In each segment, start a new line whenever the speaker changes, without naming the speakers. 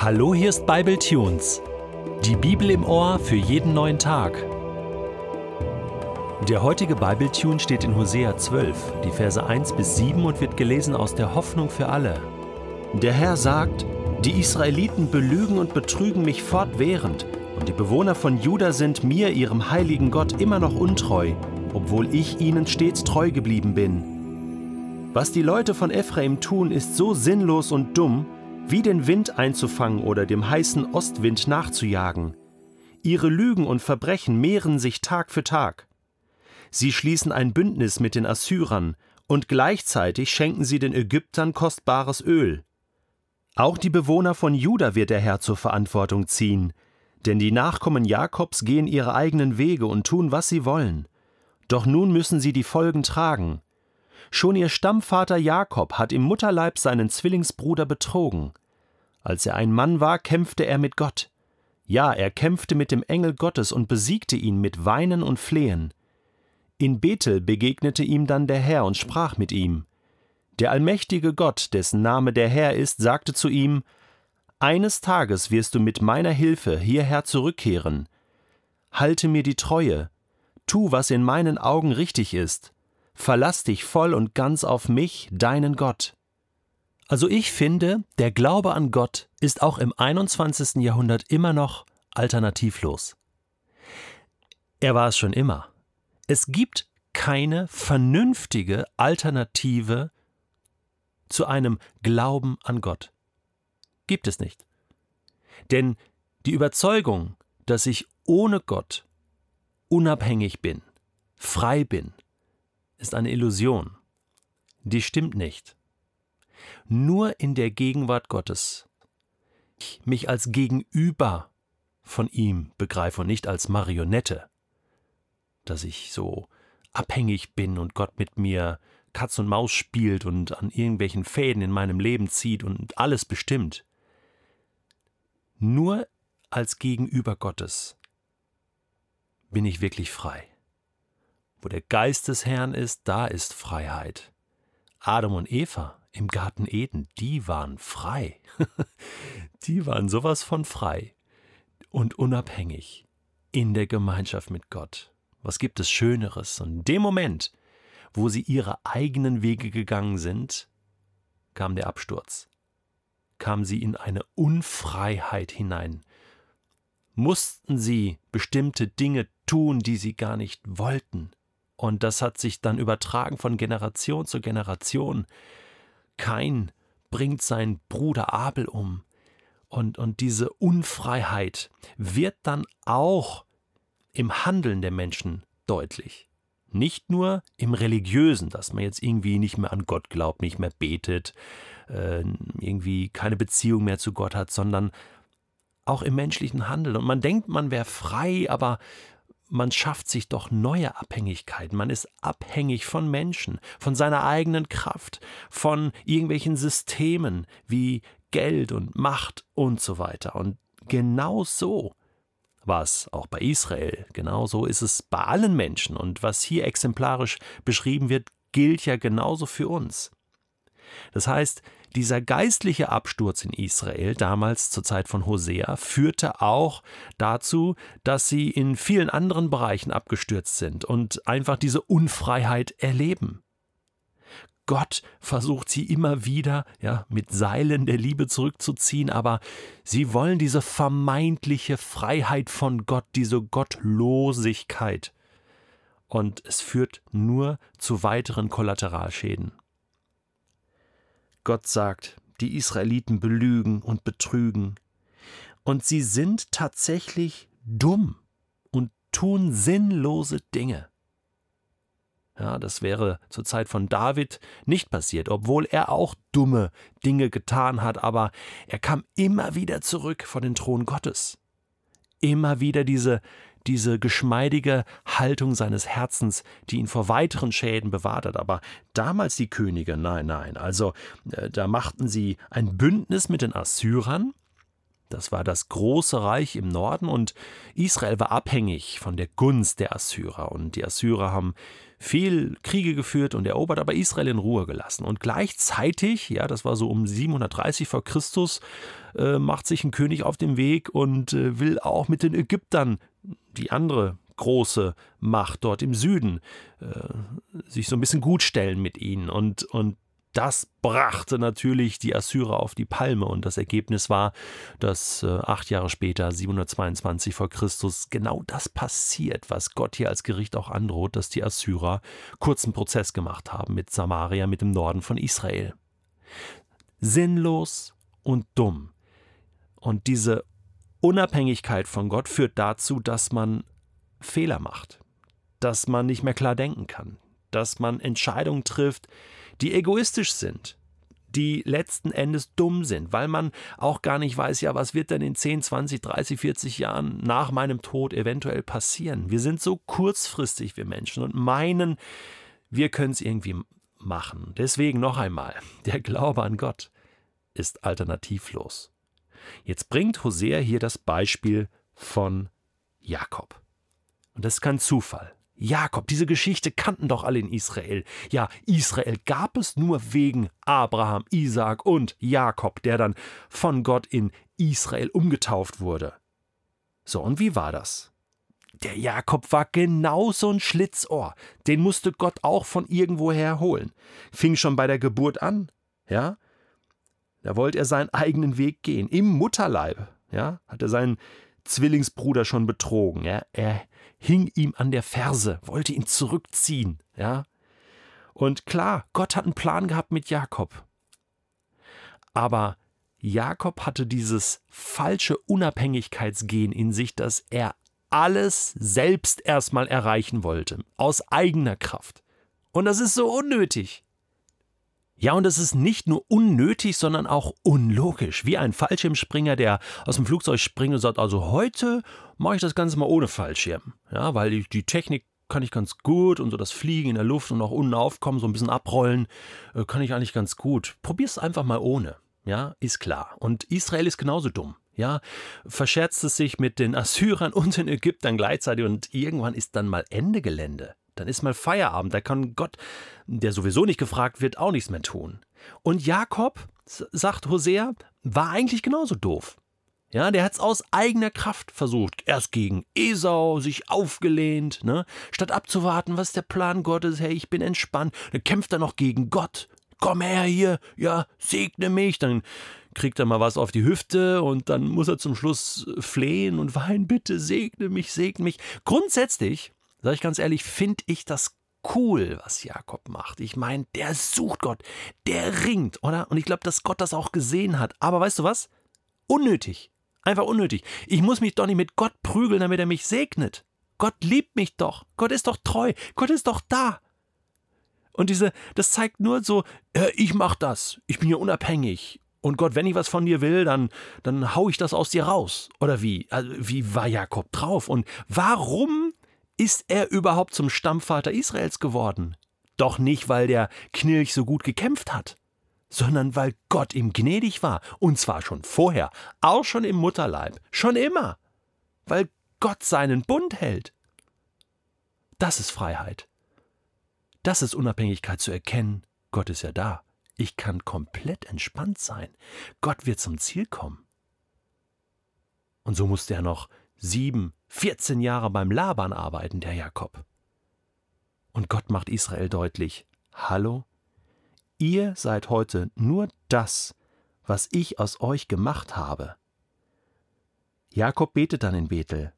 Hallo, hier ist Bible Tunes. Die Bibel im Ohr für jeden neuen Tag. Der heutige Bible Tune steht in Hosea 12, die Verse 1 bis 7 und wird gelesen aus der Hoffnung für alle. Der Herr sagt: Die Israeliten belügen und betrügen mich fortwährend, und die Bewohner von Juda sind mir, ihrem heiligen Gott, immer noch untreu, obwohl ich ihnen stets treu geblieben bin. Was die Leute von Ephraim tun, ist so sinnlos und dumm, wie den Wind einzufangen oder dem heißen Ostwind nachzujagen. Ihre Lügen und Verbrechen mehren sich Tag für Tag. Sie schließen ein Bündnis mit den Assyrern, und gleichzeitig schenken sie den Ägyptern kostbares Öl. Auch die Bewohner von Juda wird der Herr zur Verantwortung ziehen, denn die Nachkommen Jakobs gehen ihre eigenen Wege und tun, was sie wollen. Doch nun müssen sie die Folgen tragen. Schon ihr Stammvater Jakob hat im Mutterleib seinen Zwillingsbruder betrogen. Als er ein Mann war, kämpfte er mit Gott. Ja, er kämpfte mit dem Engel Gottes und besiegte ihn mit Weinen und Flehen. In Bethel begegnete ihm dann der Herr und sprach mit ihm. Der allmächtige Gott, dessen Name der Herr ist, sagte zu ihm Eines Tages wirst du mit meiner Hilfe hierher zurückkehren. Halte mir die Treue, tu, was in meinen Augen richtig ist, verlass dich voll und ganz auf mich, deinen Gott. Also ich finde, der Glaube an Gott ist auch im 21. Jahrhundert immer noch alternativlos. Er war es schon immer. Es gibt keine vernünftige Alternative zu einem Glauben an Gott. Gibt es nicht. Denn die Überzeugung, dass ich ohne Gott unabhängig bin, frei bin, ist eine Illusion. Die stimmt nicht. Nur in der Gegenwart Gottes, ich mich als Gegenüber von ihm begreife und nicht als Marionette, dass ich so abhängig bin und Gott mit mir Katz und Maus spielt und an irgendwelchen Fäden in meinem Leben zieht und alles bestimmt. Nur als Gegenüber Gottes bin ich wirklich frei. Wo der Geist des Herrn ist, da ist Freiheit. Adam und Eva im Garten Eden, die waren frei. die waren sowas von frei und unabhängig in der Gemeinschaft mit Gott. Was gibt es Schöneres? Und in dem Moment, wo sie ihre eigenen Wege gegangen sind, kam der Absturz. Kam sie in eine Unfreiheit hinein. Mussten sie bestimmte Dinge tun, die sie gar nicht wollten. Und das hat sich dann übertragen von Generation zu Generation. Kein bringt seinen Bruder Abel um. Und, und diese Unfreiheit wird dann auch im Handeln der Menschen deutlich. Nicht nur im religiösen, dass man jetzt irgendwie nicht mehr an Gott glaubt, nicht mehr betet, äh, irgendwie keine Beziehung mehr zu Gott hat, sondern auch im menschlichen Handeln. Und man denkt, man wäre frei, aber man schafft sich doch neue Abhängigkeiten. Man ist abhängig von Menschen, von seiner eigenen Kraft, von irgendwelchen Systemen wie Geld und Macht und so weiter. Und genau so war es auch bei Israel. Genau so ist es bei allen Menschen. Und was hier exemplarisch beschrieben wird, gilt ja genauso für uns. Das heißt, dieser geistliche Absturz in Israel, damals zur Zeit von Hosea, führte auch dazu, dass sie in vielen anderen Bereichen abgestürzt sind und einfach diese Unfreiheit erleben. Gott versucht sie immer wieder ja, mit Seilen der Liebe zurückzuziehen, aber sie wollen diese vermeintliche Freiheit von Gott, diese Gottlosigkeit. Und es führt nur zu weiteren Kollateralschäden. Gott sagt, die Israeliten belügen und betrügen. Und sie sind tatsächlich dumm und tun sinnlose Dinge. Ja, das wäre zur Zeit von David nicht passiert, obwohl er auch dumme Dinge getan hat, aber er kam immer wieder zurück vor den Thron Gottes. Immer wieder diese diese geschmeidige Haltung seines Herzens, die ihn vor weiteren Schäden bewahrt hat. Aber damals die Könige, nein, nein. Also äh, da machten sie ein Bündnis mit den Assyrern. Das war das große Reich im Norden und Israel war abhängig von der Gunst der Assyrer. Und die Assyrer haben viel Kriege geführt und erobert, aber Israel in Ruhe gelassen. Und gleichzeitig, ja, das war so um 730 vor Christus, äh, macht sich ein König auf den Weg und äh, will auch mit den Ägyptern, die andere große Macht dort im Süden, äh, sich so ein bisschen gutstellen mit ihnen. Und, und das brachte natürlich die Assyrer auf die Palme und das Ergebnis war, dass äh, acht Jahre später, 722 vor Christus, genau das passiert, was Gott hier als Gericht auch androht, dass die Assyrer kurzen Prozess gemacht haben mit Samaria, mit dem Norden von Israel. Sinnlos und dumm. Und diese Unabhängigkeit von Gott führt dazu, dass man Fehler macht, dass man nicht mehr klar denken kann, dass man Entscheidungen trifft, die egoistisch sind, die letzten Endes dumm sind, weil man auch gar nicht weiß, ja, was wird denn in 10, 20, 30, 40 Jahren nach meinem Tod eventuell passieren. Wir sind so kurzfristig, wir Menschen, und meinen, wir können es irgendwie machen. Deswegen noch einmal, der Glaube an Gott ist alternativlos. Jetzt bringt Hosea hier das Beispiel von Jakob. Und das ist kein Zufall. Jakob, diese Geschichte kannten doch alle in Israel. Ja, Israel gab es nur wegen Abraham, Isaak und Jakob, der dann von Gott in Israel umgetauft wurde. So, und wie war das? Der Jakob war genauso ein Schlitzohr. Den musste Gott auch von irgendwoher holen. Fing schon bei der Geburt an, ja? Da wollte er seinen eigenen Weg gehen. Im Mutterleib, ja? Hat er seinen Zwillingsbruder schon betrogen. Ja? Er hing ihm an der Ferse, wollte ihn zurückziehen. Ja? Und klar, Gott hat einen Plan gehabt mit Jakob. Aber Jakob hatte dieses falsche Unabhängigkeitsgehen in sich, dass er alles selbst erstmal erreichen wollte, aus eigener Kraft. Und das ist so unnötig. Ja, und es ist nicht nur unnötig, sondern auch unlogisch. Wie ein Fallschirmspringer, der aus dem Flugzeug springt und sagt, also heute mache ich das Ganze mal ohne Fallschirm. Ja, weil die, Technik kann ich ganz gut und so das Fliegen in der Luft und auch unten aufkommen, so ein bisschen abrollen, äh, kann ich eigentlich ganz gut. Probier's einfach mal ohne. Ja, ist klar. Und Israel ist genauso dumm. Ja, verscherzt es sich mit den Assyrern und den Ägyptern gleichzeitig und irgendwann ist dann mal Ende Gelände. Dann ist mal Feierabend, da kann Gott, der sowieso nicht gefragt wird, auch nichts mehr tun. Und Jakob, sagt Hosea, war eigentlich genauso doof. Ja, der hat es aus eigener Kraft versucht. Erst gegen Esau sich aufgelehnt, ne? Statt abzuwarten, was der Plan Gottes, hey, ich bin entspannt. Dann kämpft er noch gegen Gott. Komm her hier, ja, segne mich. Dann kriegt er mal was auf die Hüfte und dann muss er zum Schluss flehen und weinen, bitte segne mich, segne mich. Grundsätzlich sag ich ganz ehrlich, finde ich das cool, was Jakob macht. Ich meine, der sucht Gott, der ringt, oder? Und ich glaube, dass Gott das auch gesehen hat. Aber weißt du was? Unnötig. Einfach unnötig. Ich muss mich doch nicht mit Gott prügeln, damit er mich segnet. Gott liebt mich doch. Gott ist doch treu. Gott ist doch da. Und diese, das zeigt nur so, äh, ich mach das. Ich bin hier unabhängig. Und Gott, wenn ich was von dir will, dann, dann hau ich das aus dir raus. Oder wie? Also, wie war Jakob drauf? Und warum ist er überhaupt zum Stammvater Israels geworden? Doch nicht, weil der Knilch so gut gekämpft hat, sondern weil Gott ihm gnädig war, und zwar schon vorher, auch schon im Mutterleib, schon immer, weil Gott seinen Bund hält. Das ist Freiheit. Das ist Unabhängigkeit zu erkennen, Gott ist ja da. Ich kann komplett entspannt sein. Gott wird zum Ziel kommen. Und so musste er noch sieben, 14 Jahre beim Laban arbeiten, der Jakob. Und Gott macht Israel deutlich, hallo, ihr seid heute nur das, was ich aus euch gemacht habe. Jakob betet dann in Bethel,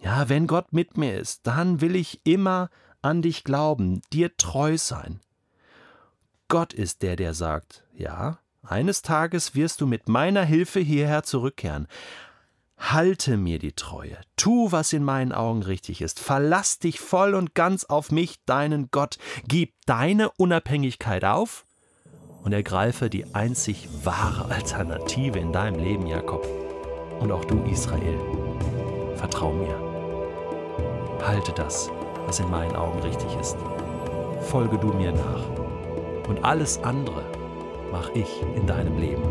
ja, wenn Gott mit mir ist, dann will ich immer an dich glauben, dir treu sein. Gott ist der, der sagt, ja, eines Tages wirst du mit meiner Hilfe hierher zurückkehren, Halte mir die Treue, tu, was in meinen Augen richtig ist, verlass dich voll und ganz auf mich, deinen Gott, gib deine Unabhängigkeit auf und ergreife die einzig wahre Alternative in deinem Leben, Jakob. Und auch du, Israel, vertrau mir. Halte das, was in meinen Augen richtig ist. Folge du mir nach. Und alles andere mach ich in deinem Leben.